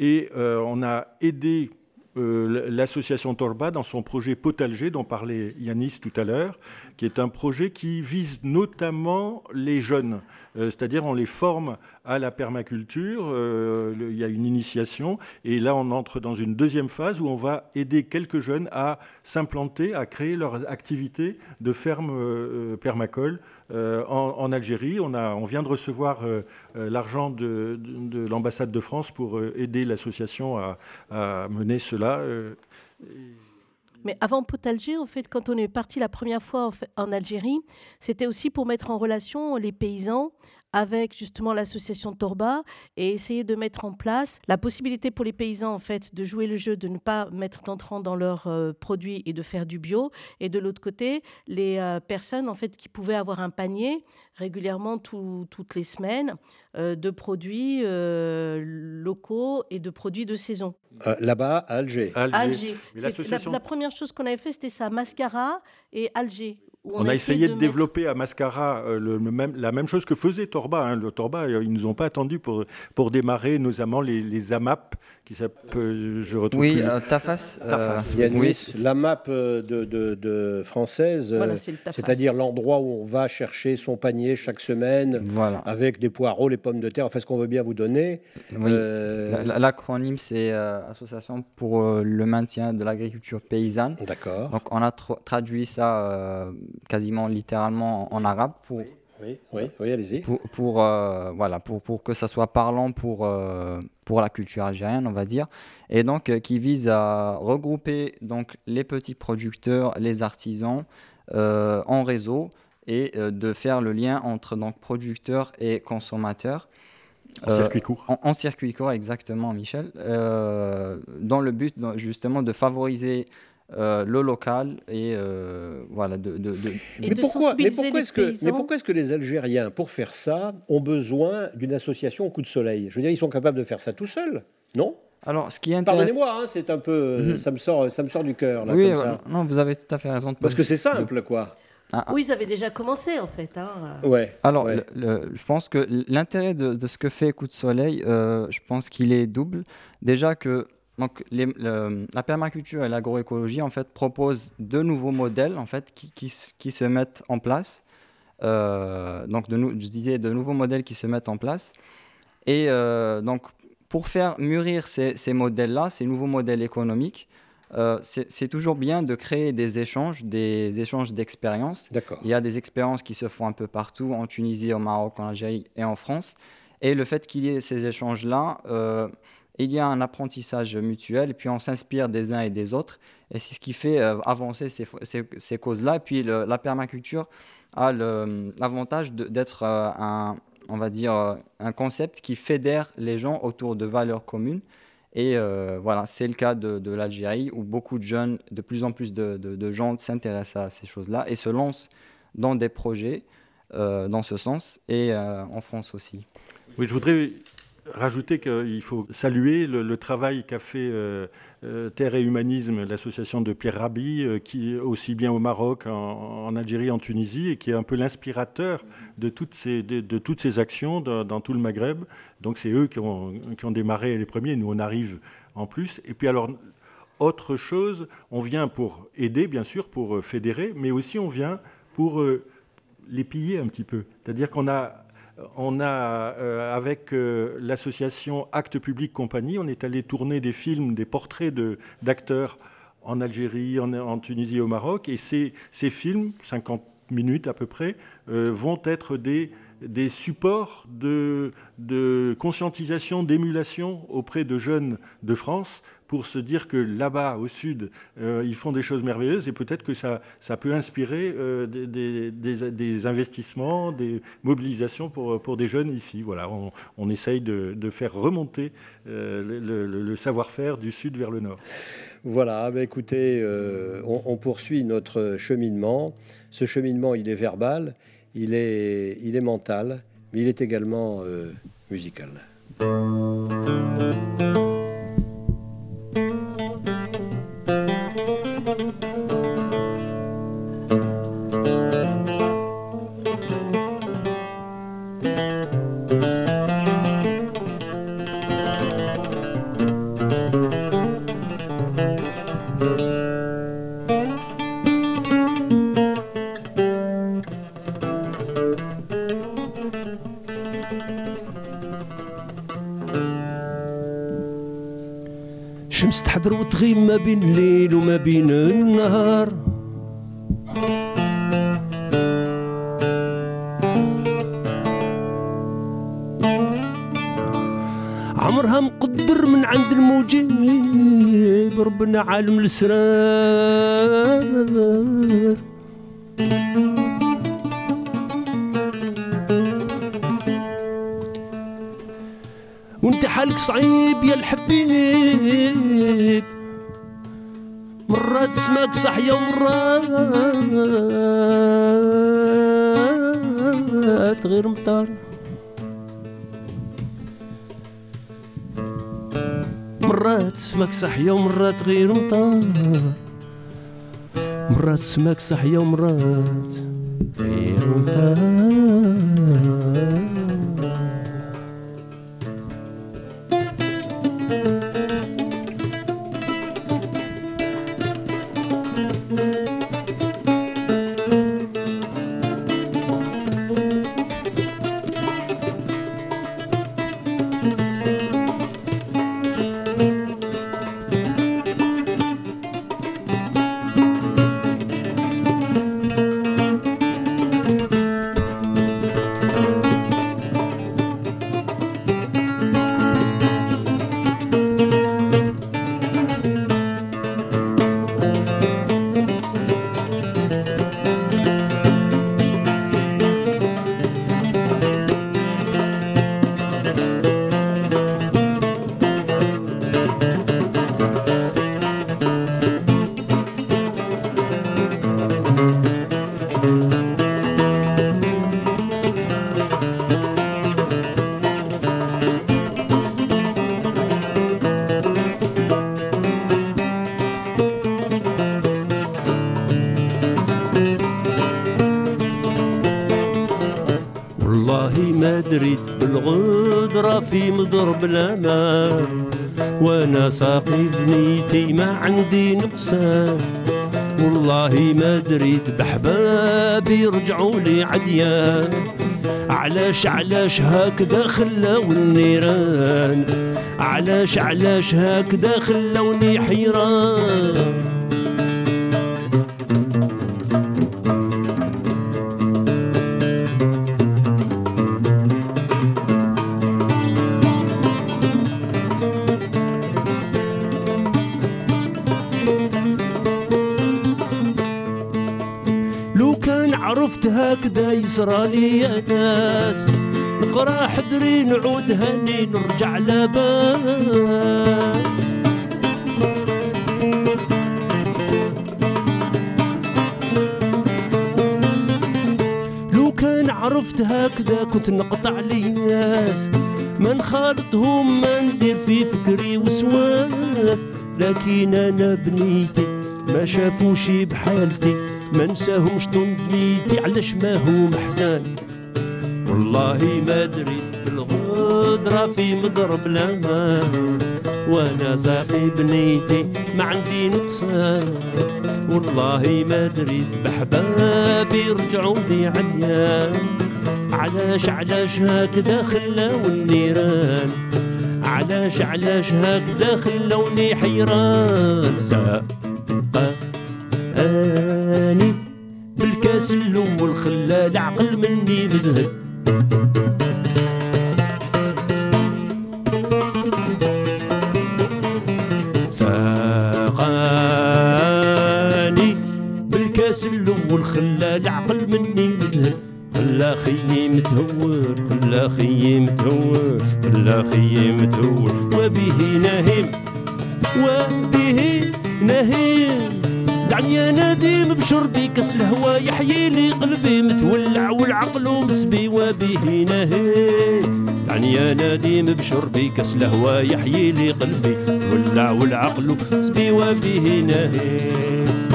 Et on a aidé euh, l'association Torba dans son projet Potalger, dont parlait Yanis tout à l'heure, qui est un projet qui vise notamment les jeunes, euh, c'est-à-dire on les forme à la permaculture, euh, il y a une initiation, et là on entre dans une deuxième phase où on va aider quelques jeunes à s'implanter, à créer leur activité de ferme permacole en, Algérie. On, a, on vient de recevoir l'argent de, l'ambassade de France pour aider l'association à, à mener cela euh, Mais avant Potalger, en fait, quand on est parti la première fois en Algérie, c'était aussi pour mettre en relation les paysans avec justement l'association Torba et essayer de mettre en place la possibilité pour les paysans en fait de jouer le jeu, de ne pas mettre d'entrants dans leurs euh, produits et de faire du bio. Et de l'autre côté, les euh, personnes en fait qui pouvaient avoir un panier régulièrement toutes les semaines euh, de produits locaux et de produits de saison. Là-bas, à Alger. Alger. La, la, première chose qu'on avait fait, c'était ça, Mascara et Alger. On, a, essayé, de, développer à Mascara euh, le, même, la même chose que faisait Torba. Hein. Le Torba, euh, ils nous ont pas attendu pour, pour démarrer notamment les, les AMAP, qui s'appelle, je retrouve Oui, euh, Tafas. Tafas. oui, la map de, de, de française, c'est-à-dire l'endroit où on va chercher son panier chaque semaine, voilà. avec des poireaux, les pommes de terre, enfin ce qu'on veut bien vous donner. Oui. L'acronyme, c'est Association pour le maintien de l'agriculture paysanne. D'accord. Donc on a traduit ça quasiment littéralement en, arabe pour, oui, oui, oui, allez-y. Pour, pour euh, voilà, pour, pour, que ça soit parlant pour, euh, pour la culture algérienne, on va dire. Et donc, euh, qui vise à regrouper donc, les petits producteurs, les artisans en réseau et de faire le lien entre donc, producteurs et consommateurs. En circuit court. En, circuit court, exactement, Michel. dans le but justement de favoriser euh, le local et euh, voilà de, de, mais, pourquoi, mais, pourquoi est-ce que, mais pourquoi est-ce que les Algériens pour faire ça ont besoin d'une association au coup de soleil? Je veux dire ils sont capables de faire ça tout seuls non? Alors, ce qui est Pardonnez-moi, hein, c'est un peu, mhm. ça me sort, ça me sort du cœur là. Oui, comme non, vous avez tout à fait raison. Parce que c'est simple, quoi. Ah, ah. Oui, ils avaient déjà commencé en fait. Hein. Ouais. Alors, je pense que l'intérêt de, de, ce que fait Coup de Soleil, euh, je pense qu'il est double. Déjà que donc la permaculture et l'agroécologie en fait proposent de nouveaux modèles en fait qui, qui, qui se mettent en place. donc de, je disais de nouveaux modèles qui se mettent en place. Et donc pour faire mûrir ces, ces modèles-là, ces nouveaux modèles économiques, euh, c'est toujours bien de créer des échanges, des échanges d'expériences. Il y a des expériences qui se font un peu partout, en Tunisie, au Maroc, en Algérie et en France. Et le fait qu'il y ait ces échanges-là, euh, il y a un apprentissage mutuel, et puis on s'inspire des uns et des autres. Et c'est ce qui fait euh, avancer ces, ces, causes-là. Et puis la permaculture a l'avantage d'être un, on va dire, un concept qui fédère les gens autour de valeurs communes. Et euh, voilà, c'est le cas de, l'Algérie où beaucoup de jeunes, de plus en plus de, gens s'intéressent à ces choses-là et se lancent dans des projets euh, dans ce sens et euh, en France aussi. Oui, je voudrais rajouter qu'il faut saluer le, travail qu'a fait euh, euh, Terre et Humanisme, l'association de Pierre Rabhi, euh, qui aussi bien au Maroc, en, Algérie, en Tunisie, et qui est un peu l'inspirateur de, toutes ces, actions dans, tout le Maghreb. Donc c'est eux qui ont, qui ont démarré les premiers, nous on arrive en plus. Et puis alors, autre chose, on vient pour aider, bien sûr, pour fédérer, mais aussi on vient pour les piller un petit peu. C'est-à-dire qu'on a on a, euh, avec euh, l'association Actes Publics Compagnie, on est allé tourner des films, des portraits d'acteurs en Algérie, en, Tunisie au Maroc. Et ces, films, 50 minutes à peu près, euh, vont être des, supports de conscientisation, d'émulation auprès de jeunes de France pour se dire que là-bas, au sud, euh, ils font des choses merveilleuses et peut-être que ça, ça peut inspirer euh, des, investissements, des mobilisations pour, pour des jeunes ici. Voilà, on, essaye de, de, faire remonter euh, le, savoir-faire du sud vers le nord. Voilà, bah écoutez, on, on, poursuit notre cheminement. Ce cheminement, il est verbal, il est, il est mental, mais il est également musical. عمرها مقدر من عند المجيب ربنا عالم الاسرار وانت حالك صعيب يا الحبيب. مرات سماك صحية ومرات غير مطار. مرات سماك صحية ومرات غير مطار مرات سماك صحية ومرات غير مطار دريت بالغدرة في مضرب الأمان وأنا ساقي بنيتي ما عندي نقصان والله ما دريت بحبابي رجعوا لي عديان. علاش علاش هكذا خلاو النيران علاش علاش هكذا خلوني حيران؟ لي يا ناس نقرأ حدري نعود هاني نرجع لبان لو كان عرفت هكذا كنت نقطع لياس ما نخالطهم ما ندير في فكري وسواس. لكن أنا بنيتي ما شافوش بحالتي ما نساهمش تندميتي علاش ما هو محزان والله ما دريت بالغدرة في مضرب الأمان وأنا زاقي بنيتي ما عندي نقصان. والله ما دريت بحبابي رجعوا لي عديان علاش علاش هكذا خلاو النيران علاش علاش هكذا خلوني حيران؟ اني الناس سلوم والخلا عقل مني بذهب ساقاني بالكاس اللوم والخلا عقل مني بذهب خلا خيي متهور خلا خيي متهور خلا خيي متهور. وبه نهيم وبه نهيم بشربي كاس الهوى يحيي لي قلبي متولع والعقل مسبي وبه نهي دعني يا نديم بشربي كاس الهوى يحيي لي قلبي متولع والعقل مسبي وبه نهي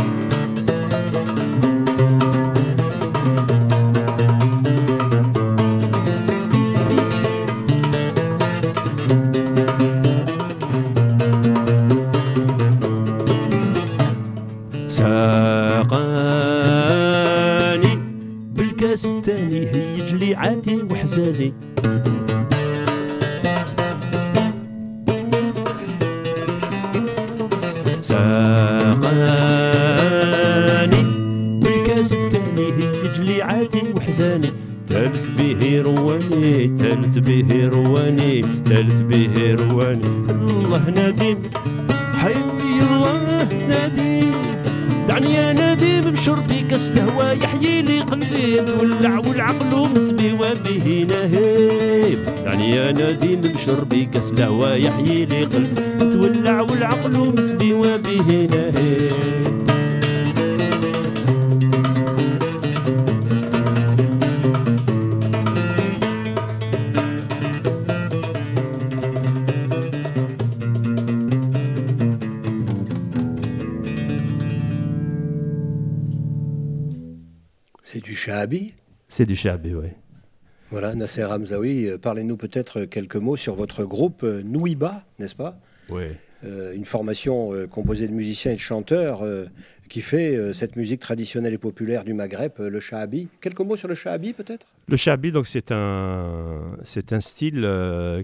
C'est du Shahabi, oui. Voilà, Nasser Hamzaoui, euh, parlez-nous peut-être quelques mots sur votre groupe euh, Nouiba, n'est-ce pas? Oui. Euh, une formation composée de musiciens et de chanteurs qui fait cette musique traditionnelle et populaire du Maghreb, le Shahabi. Quelques mots sur le Shahabi peut-être? Le Shahabi, donc c'est un, c'est un style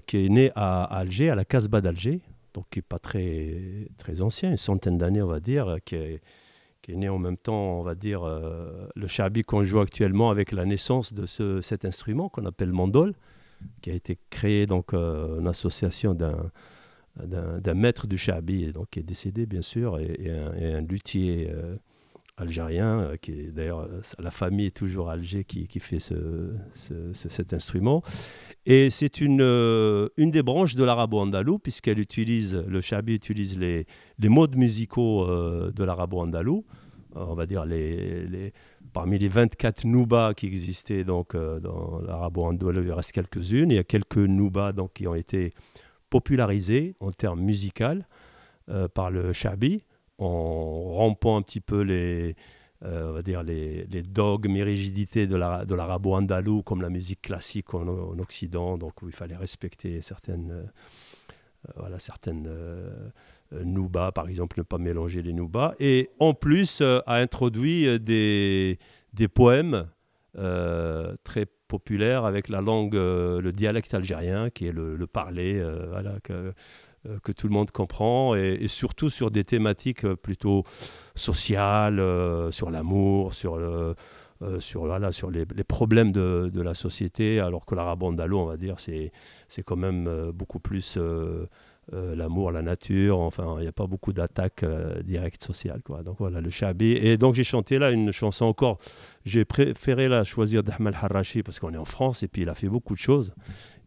qui est né à, Alger, à la Casbah d'Alger, donc qui n'est pas très, très ancien, une centaine d'années on va dire, qui est qui est né en même temps, on va dire, euh, le shabi qu'on joue actuellement avec la naissance de ce, cet instrument qu'on appelle mandol, qui a été créé donc euh, une association d'un d'un maître du shabi, donc qui est décédé bien sûr, et, un, luthier euh, algérien, qui est d'ailleurs la famille est toujours à Alger qui, fait ce, cet instrument. Et c'est une, une des branches de l'arabo-andalou, puisqu'elle utilise, le shabi utilise les, les modes musicaux de l'arabo-andalou on va dire, les, parmi les 24 noubas qui existaient donc, euh, dans l'arabo-andalou, il reste quelques-unes. Il y a quelques noubas qui ont été popularisés en termes musicaux euh, par le Shabi, en rompant un petit peu les, euh, on va dire les, dogmes et rigidités de l'arabo-andalou, comme la musique classique en, Occident, donc où il fallait respecter certaines voilà, certaines Nouba, par exemple, ne pas mélanger les Nouba. Et en plus, a introduit des, des poèmes très populaires avec la langue, le dialecte algérien, qui est le, le parler, voilà, euh, que tout le monde comprend, et, surtout sur des thématiques euh, plutôt sociales, euh, sur l'amour, sur, sur, voilà, sur les, problèmes de, la société, alors que l'arabe andalou, on va dire, c'est quand même beaucoup plus l'amour, la nature, enfin, il n'y a pas beaucoup d'attaques directes sociales. Donc voilà, le Chabi. Et donc j'ai chanté là une chanson encore, j'ai préféré la choisir d'Ahmed Harashi parce qu'on est en France et puis il a fait beaucoup de choses.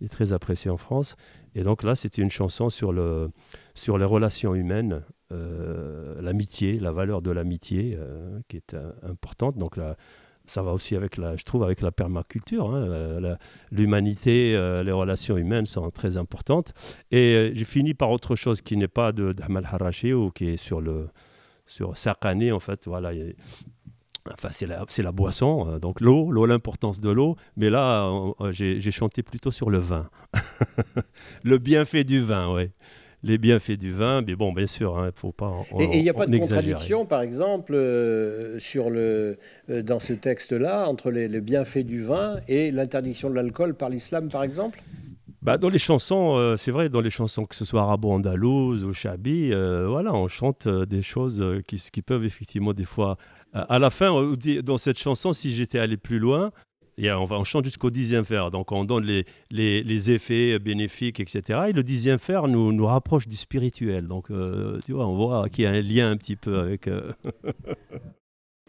Il est très apprécié en France. Et donc là, c'était une chanson sur, le, sur les relations humaines, euh, l'amitié, la valeur de l'amitié, euh, qui est euh, importante. Donc là, ça va aussi avec la, je trouve, avec la permaculture. Hein, l'humanité, les relations humaines sont très importantes. Et j'ai fini par autre chose qui n'est pas de d'Ahmal Harashi ou qui est sur le sur en fait. Voilà, Enfin, c'est la, la, boisson, euh, donc l'eau, l'eau, l'importance de l'eau. Mais là, euh, j'ai chanté plutôt sur le vin. *laughs* le bienfait du vin, oui. Les bienfaits du vin, mais bon, bien sûr, il hein, ne faut pas. et il n'y a pas de contradiction, par exemple, euh, sur le, dans ce texte-là, entre les, les, bienfaits du vin et l'interdiction de l'alcool par l'islam, par exemple? Bah, dans les chansons, c'est vrai, dans les chansons, que ce soit arabo-andalouse ou chabi, voilà, on chante des choses qui, qui, peuvent effectivement des fois à la fin, dans cette chanson, si j'étais allé plus loin, on, va, on chante jusqu'au dixième fer, donc on donne les, effets bénéfiques, etc. Et le dixième nous, nous rapproche du spirituel. Donc, euh, tu vois, on voit qu'il y a un lien un petit peu avec. Euh, *laughs*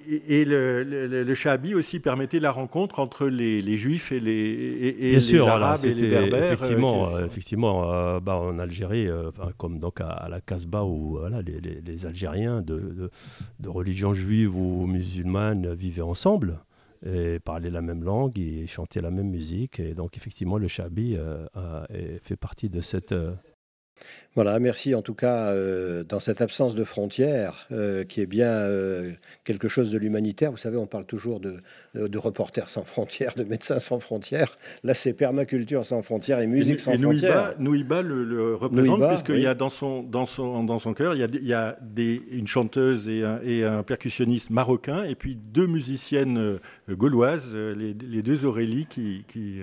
Et, le, le, Shabi aussi permettait la rencontre entre les, les Juifs et les, et, les Arabes et les Berbères. Effectivement, euh, effectivement euh, bah, en Algérie, euh, comme donc à, la Casbah, où voilà, les, les, Algériens de, de, religion juive ou musulmane vivaient ensemble et parlaient la même langue et chantaient la même musique. Et donc, effectivement, le Shabi fait partie de cette voilà, merci en tout cas euh, dans cette absence de frontières euh, qui est bien euh, quelque chose de l'humanitaire. Vous savez, on parle toujours de, de, reporters sans frontières, de médecins sans frontières. Là, c'est permaculture sans frontières et musique sans frontières. Nouiba le, représente puisqu'il y a dans son, dans son, dans son cœur, il y a, il y a des, une chanteuse et un, et un, percussionniste marocain et puis deux musiciennes gauloises, les, les deux Aurélie qui, qui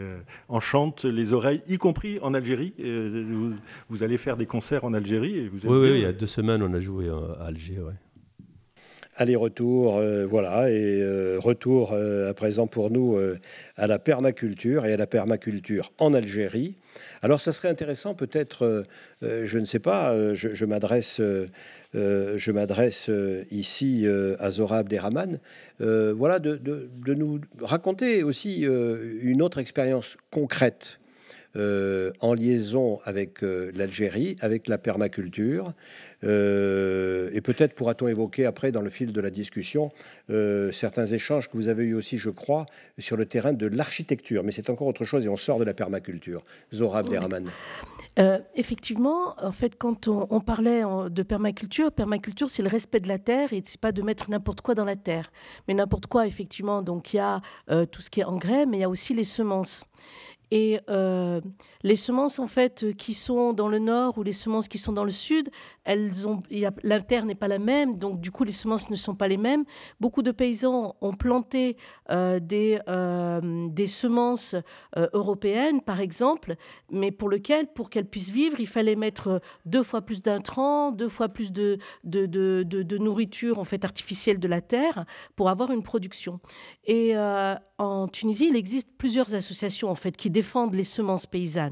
enchantent les oreilles, y compris en Algérie. Vous, vous allez faire des concerts en Algérie. Et vous oui, oui, il y a deux semaines, on a joué à Alger. Ouais. Aller-retour, euh, voilà, et euh, retour euh, à présent pour nous à la permaculture et à la permaculture en Algérie. Alors, ça serait intéressant, peut-être, je ne sais pas, je, m'adresse, je m'adresse ici à Zora Abderrahman, voilà, de, de, nous raconter aussi une autre expérience concrète euh, en liaison avec euh, l'Algérie, avec la permaculture. Euh, et peut-être pourra-t-on évoquer après, dans le fil de la discussion, certains échanges que vous avez eus aussi, je crois, sur le terrain de l'architecture. Mais c'est encore autre chose et on sort de la permaculture. Zora Abderrahman. effectivement, en fait, quand on, parlait de permaculture, permaculture, c'est le respect de la terre et c'est pas de mettre n'importe quoi dans la terre. Mais n'importe quoi, effectivement, donc il y a tout ce qui est engrais, mais il y a aussi les semences. Et euh, les semences, en fait, qui sont dans le nord ou les semences qui sont dans le sud, elles ont, la terre n'est pas la même, donc du coup, les semences ne sont pas les mêmes. Beaucoup de paysans ont planté euh, des, euh, des semences européennes, par exemple, mais pour lesquelles, pour qu'elles puissent vivre, il fallait mettre deux fois plus d'intrants, deux fois plus de, de, de, de, nourriture, en fait, artificielle de la terre pour avoir une production. Et en Tunisie, il existe plusieurs associations, en fait, qui défendent les semences paysannes,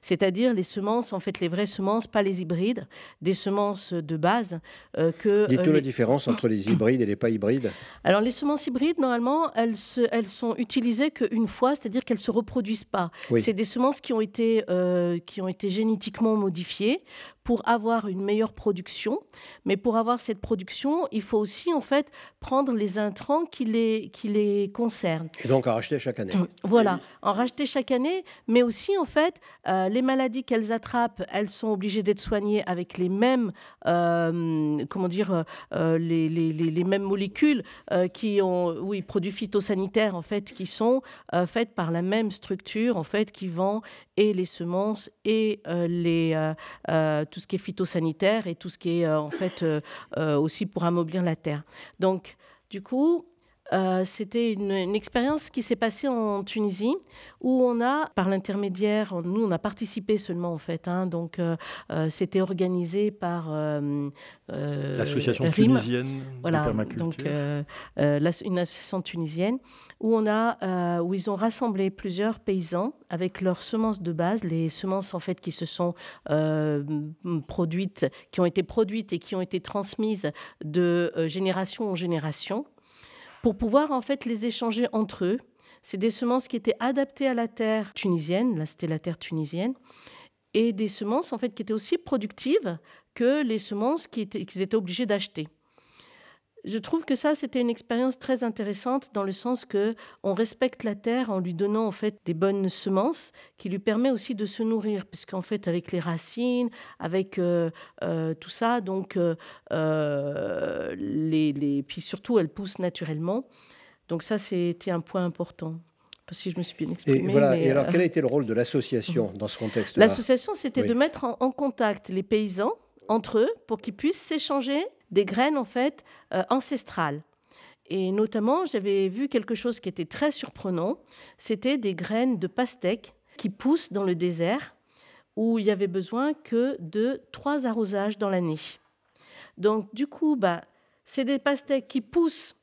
c'est-à-dire les semences, en fait, les vraies semences, pas les hybrides, des semences de base euh, que. Dites-nous euh, la différence entre les hybrides et les pas hybrides. *coughs* Alors, les semences hybrides, normalement, elles, se, elles sont utilisées qu'une fois, c'est-à-dire qu'elles se reproduisent pas. C'est des semences qui ont été, euh, qui ont été génétiquement modifiées pour avoir une meilleure production. Mais pour avoir cette production, il faut aussi en fait prendre les intrants qui les, qui les concernent. Et donc en racheter chaque année. Voilà, en racheter chaque année, mais aussi en fait, euh, les maladies qu'elles attrapent, elles sont obligées d'être soignées avec les mêmes, euh, comment dire, euh, les, les, les, mêmes molécules qui ont, oui, produits phytosanitaires en fait, qui sont faites par la même structure en fait, qui vend et les semences et les, tout ce qui est phytosanitaire et tout ce qui est en fait aussi pour amoblir la terre. Donc, du coup, euh, c'était une, expérience qui s'est passée en Tunisie où on a, par l'intermédiaire, nous on a participé seulement en fait, hein, donc euh, euh, c'était organisé par l'association tunisienne de permaculture, donc une association tunisienne où on a, où ils ont rassemblé plusieurs paysans avec leurs semences de base, les semences en fait qui se sont produites, qui ont été produites et qui ont été transmises de génération en génération pour pouvoir en fait les échanger entre eux. C'est des semences qui étaient adaptées à la terre tunisienne, là c'était la terre tunisienne, et des semences en fait qui étaient aussi productives que les semences qu'ils étaient, étaient obligés d'acheter. Je trouve que ça, c'était une expérience très intéressante dans le sens que on respecte la terre en lui donnant en fait des bonnes semences qui lui permet aussi de se nourrir, puisqu'en fait avec les racines, avec euh, euh, tout ça, donc euh, les, les, puis surtout elles poussent naturellement. Donc ça, c'était un point important si je me suis bien exprimée. Et, voilà. et alors, quel a été le rôle de l'association dans ce contexte-là? L'association, c'était de mettre en, contact les paysans entre eux pour qu'ils puissent s'échanger des graines en fait euh, ancestrales. Et notamment, j'avais vu quelque chose qui était très surprenant. C'était des graines de pastèque qui poussent dans le désert où il y avait besoin que de trois arrosages dans l'année. Donc, du coup, bah, c'est des pastèques qui poussent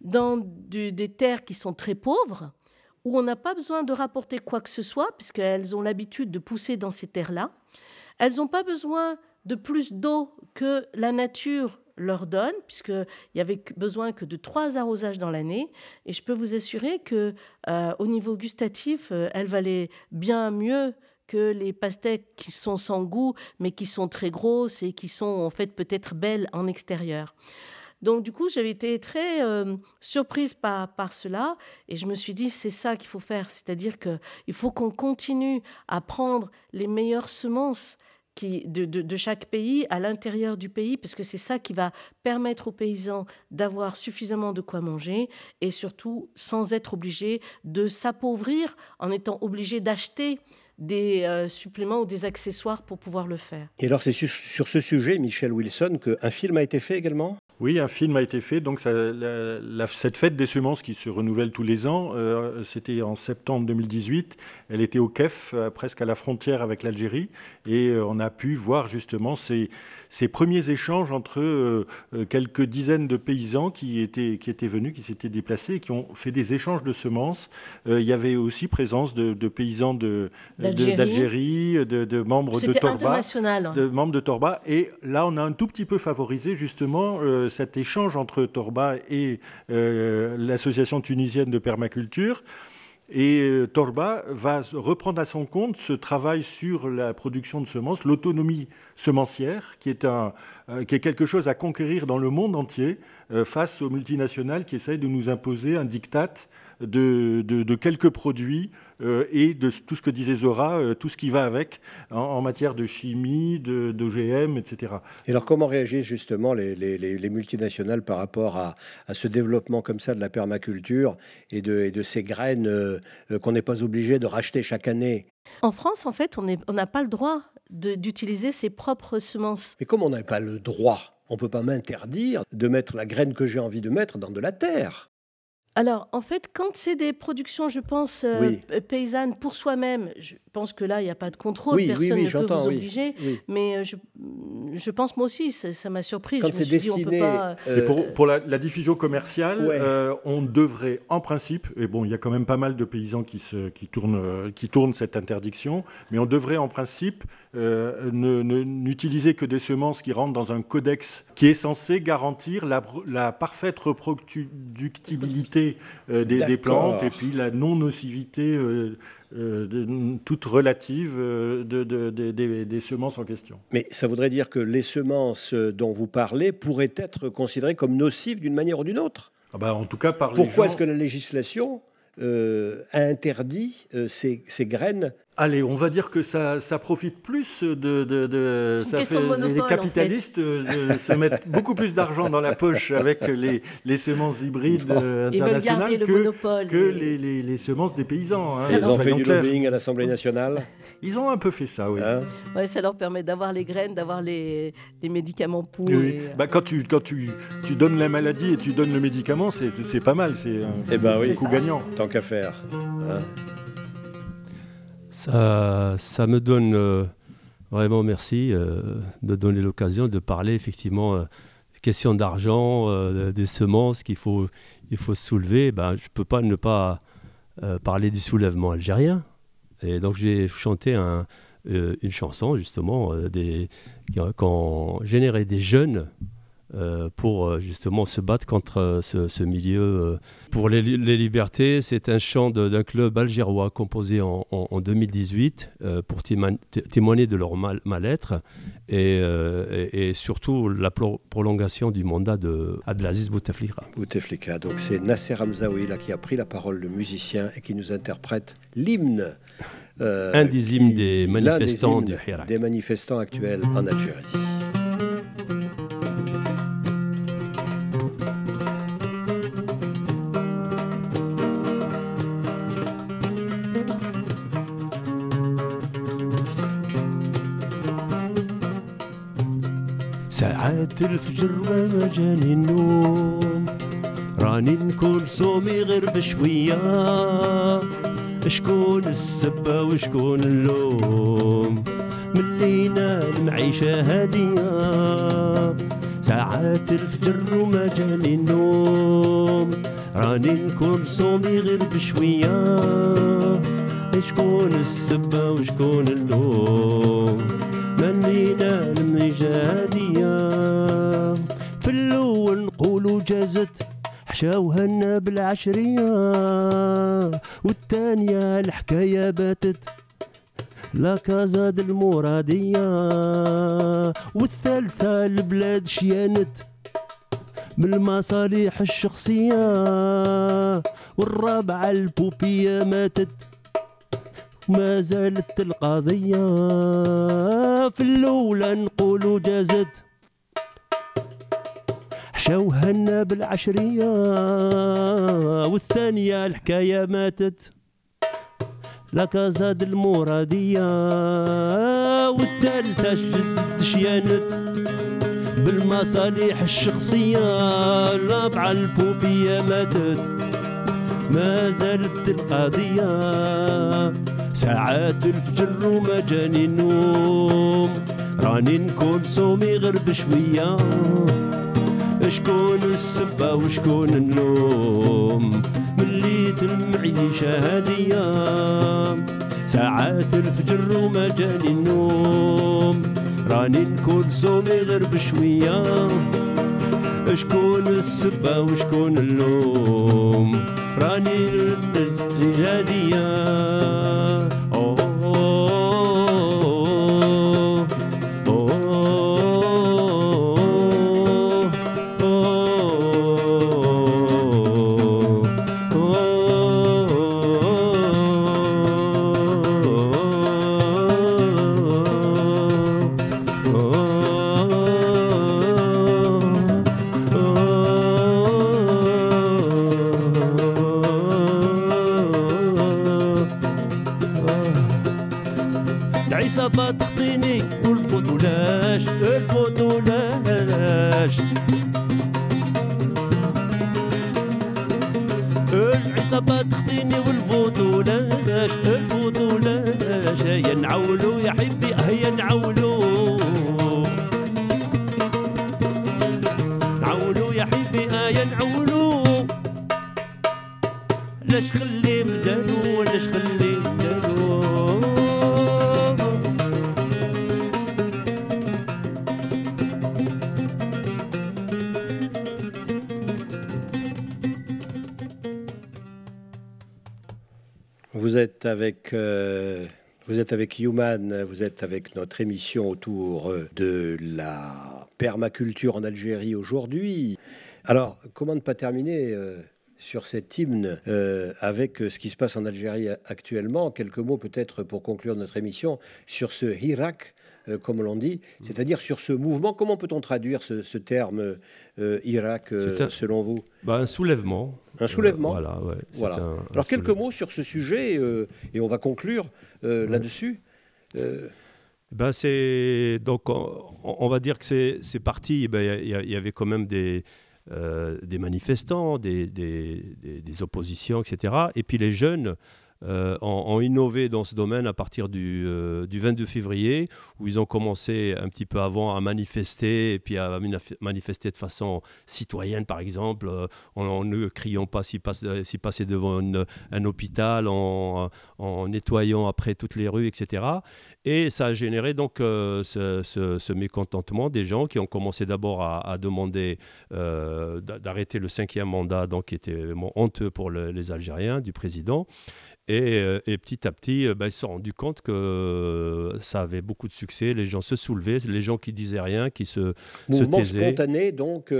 dans des terres qui sont très pauvres, où on n'a pas besoin de rapporter quoi que ce soit, puisqu'elles ont l'habitude de pousser dans ces terres-là. Elles n'ont pas besoin de plus d'eau que la nature leur donne, puisqu'il y avait besoin que de trois arrosages dans l'année. Et je peux vous assurer que euh, au niveau gustatif, euh, elle valait bien mieux que les pastèques qui sont sans goût, mais qui sont très grosses et qui sont en fait peut-être belles en extérieur. Donc du coup, j'avais été très euh, surprise par, par cela et je me suis dit, c'est ça qu'il faut faire, c'est-à-dire qu'il faut qu'on continue à prendre les meilleures semences de, de, chaque pays à l'intérieur du pays, parce que c'est ça qui va permettre aux paysans d'avoir suffisamment de quoi manger et surtout sans être obligés de s'appauvrir en étant obligés d'acheter des euh, suppléments ou des accessoires pour pouvoir le faire. Et alors c'est sur ce sujet, Michel Wilson, qu'un film a été fait également? Oui, un film a été fait. Donc, cette fête des semences qui se renouvelle tous les ans, euh, c'était en septembre 2018. Elle était au KEF, euh, presque à la frontière avec l'Algérie. Et euh, on a pu voir justement ces, ces premiers échanges entre quelques dizaines de paysans qui étaient, qui étaient venus, qui s'étaient déplacés et qui ont fait des échanges de semences. il y avait aussi présence de, paysans d'Algérie, de, de, membres de Torba. De membres de Torba. Et là, on a un tout petit peu favorisé justement cet échange entre Torba et euh, l'association tunisienne de permaculture. Et euh, Torba va reprendre à son compte ce travail sur la production de semences, l'autonomie semencière, qui est, un, euh, qui est quelque chose à conquérir dans le monde entier face aux multinationales qui essayent de nous imposer un diktat de, quelques produits euh, et de tout ce que disait Zora, euh, tout ce qui va avec en, matière de chimie, d'OGM, etc. Et alors comment réagissent justement les, multinationales par rapport à, ce développement comme ça de la permaculture et de, de ces graines euh, qu'on n'est pas obligé de racheter chaque année? En France, en fait, on n'a pas le droit d'utiliser ses propres semences. Mais comme on n'a pas le droit on ne peut pas m'interdire de mettre la graine que j'ai envie de mettre dans de la terre. Alors, en fait, quand c'est des productions, je pense, euh, paysannes pour soi-même, je pense que là, il n'y a pas de contrôle, personne ne peut vous obliger. Mais euh, je, je, pense, moi aussi, ça m'a surpris. Quand c'est destiné... Pas... Euh, pour, pour la, diffusion commerciale, on devrait, en principe, et bon, il y a quand même pas mal de paysans qui, se, qui, tournent, qui tournent cette interdiction, mais on devrait, en principe, n'utiliser que des semences qui rentrent dans un codex qui est censé garantir la, la parfaite reproductibilité nocivité des, plantes et puis la non-nocivité toute relative des semences en question. Mais ça voudrait dire que les semences dont vous parlez pourraient être considérées comme nocives d'une manière ou d'une autre? Ah bah, En tout cas, par Pourquoi est-ce que la législation euh, a interdit euh, ces, graines Allez, on va dire que ça, ça profite plus de. de, ça fait, les capitalistes euh, se mettent beaucoup plus d'argent dans la poche avec les, les semences hybrides internationales que, que les, les, semences des paysans. Hein, Ils ont fait du lobbying à l'Assemblée nationale Ils ont un peu fait ça, oui. Hein ouais, ça leur permet d'avoir les graines, d'avoir les, médicaments pour. Oui. Bah, quand tu, quand tu, tu donnes la maladie et tu donnes le médicament, c'est pas mal. C'est un eh ben, oui. coup gagnant. Tant qu'à faire. Hein ça, me donne euh, vraiment merci euh, de donner l'occasion de parler effectivement euh, question d'argent, des semences qu'il faut, il faut soulever. Ben, je ne peux pas ne pas parler du soulèvement algérien. Et donc j'ai chanté un, une chanson justement des, qui, ont généré des jeunes euh, pour euh, justement se battre contre euh, ce, milieu. Pour les, libertés, c'est un chant d'un club algérois composé en, 2018 pour témoigner de leur mal-être et, surtout la prolongation du mandat de Abdelaziz Bouteflika. Bouteflika, donc c'est Nasser Hamzaoui là, qui a pris la parole, le musicien, et qui nous interprète l'hymne. un des hymnes des manifestants des manifestants actuels en Algérie. ساعات الفجر وما جاني النوم. راني نكون صومي غير بشوية. شكون السبة وشكون من المصالح الشخصية والرابعة البوبية ماتت. ما زالت القضية. في الأولى نقولوا جازت. حشوهنا بالعشرية والثانية الحكاية ماتت. لك زاد المرادية والثالثة جدت شيانت. بالمصالح الشخصية. الرابعة البوبية ماتت. ما زالت القضية ساعات الفجر وما جاني النوم. راني نكون صومي غير بشوية شكون السبة وشكون اللوم مليت المعيشة هادية ساعات الفجر وما جاني النوم. راني نكون صومي غير بشوية. شكون السبة وشكون اللوم؟ راني جادية Vous êtes avec euh, vous êtes avec Human, vous êtes avec notre émission autour euh, de la permaculture en Algérie aujourd'hui. Alors, comment ne pas terminer euh, sur cet hymne euh, avec ce qui se passe en Algérie actuellement Quelques mots peut-être pour conclure notre émission sur ce Hirak, comme l'on dit, c'est-à-dire sur ce mouvement. Comment peut-on traduire ce, terme Irak selon vous? Bah, Un soulèvement. Un soulèvement. voilà. voilà. Alors quelques mots sur ce sujet et on va conclure euh, là-dessus euh, ben c'est donc on, va dire que c'est parti. Ben, il ben, y, y, avait quand même des euh, des manifestants, des, des, des, oppositions, etc. Et puis les jeunes euh, ont, innové dans ce domaine à partir du, euh, du, 22 février, où ils ont commencé un petit peu avant à manifester, et puis à manifester de façon citoyenne, par exemple, euh, en, ne criant pas s'ils passaient devant un hôpital, en, en, nettoyant après toutes les rues, etc. Et ça a généré donc ce, mécontentement des gens qui ont commencé d'abord à, demander d'arrêter le cinquième mandat, donc qui était honteux pour les Algériens du président. Euh, et, petit à petit, euh, bah, ils se sont rendus compte que euh, ça avait beaucoup de succès. Les gens se soulevaient, les gens qui disaient rien, qui se, Mouvement se taisaient. spontané, donc,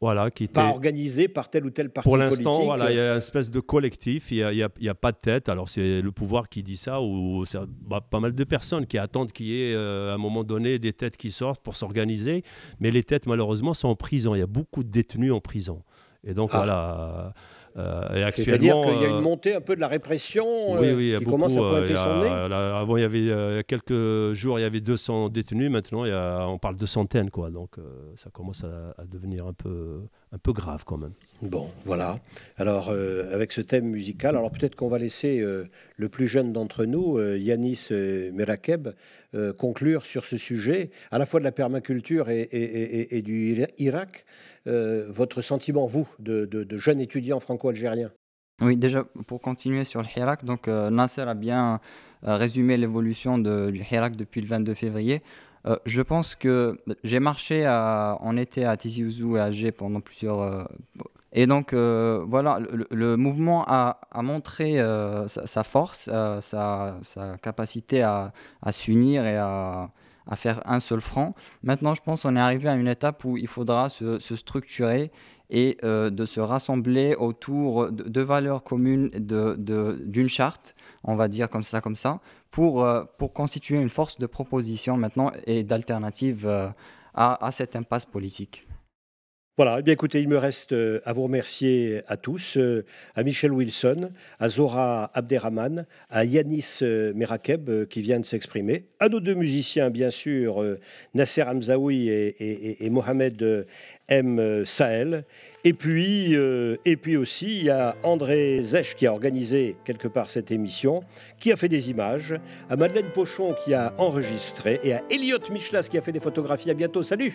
voilà, qui pas organisé par tel ou tel parti Pour l'instant, voilà, il y a une espèce de collectif, il n'y a, a, pas de tête. Alors, c'est le pouvoir qui dit ça, ou c'est bah, pas mal de personnes qui attendent qu'il y ait, à un moment donné, des têtes qui sortent pour s'organiser. Mais les têtes, malheureusement, sont en prison. Il y a beaucoup de détenus en prison. Et donc, ah. voilà euh, C'est-à-dire qu'il y a une euh, montée un peu de la répression euh, qui commence à pointer son nez Avant, il y avait quelques jours, il y avait 200 détenus. Maintenant, il y a, on parle de centaines. Quoi. Donc, ça commence à, devenir un peu, un peu grave quand même. Bon, voilà. Alors, avec ce thème musical, alors peut-être qu'on va laisser le plus jeune d'entre nous, Yanis Merakeb, conclure sur ce sujet, à la fois de la permaculture et, et du Irak. Euh, votre sentiment, vous, de, de, jeune étudiant franco-algérien? Oui, déjà, pour continuer sur le Hirak, donc euh, Nasser a bien euh, résumé l'évolution du Hirak depuis le 22 février. Je pense que j'ai marché en été à Tizi Ouzou et à Alger pendant plusieurs. et donc, voilà, le, mouvement a, a montré sa, force, sa, sa, capacité à, à s'unir et à, à faire un seul front. Maintenant, je pense qu'on est arrivé à une étape où il faudra se, structurer et euh, de se rassembler autour de, valeurs communes, d'une charte, on va dire comme ça, comme ça, pour, euh, pour constituer une force de proposition maintenant et d'alternative euh, à, à cette impasse politique. Voilà, eh bien écoutez, il me reste euh, à vous remercier à tous, euh, à Michel Wilson, à Zora Abderrahman, à Yanis euh, Merakeb qui vient de s'exprimer, à nos deux musiciens bien sûr, Nasser Hamzaoui et, Mohamed M. Sahel. Et puis, et puis aussi, il y a André Zech qui a organisé quelque part cette émission, qui a fait des images, à Madeleine Pochon qui a enregistré, et à Elliot Michlas qui a fait des photographies. À bientôt, salut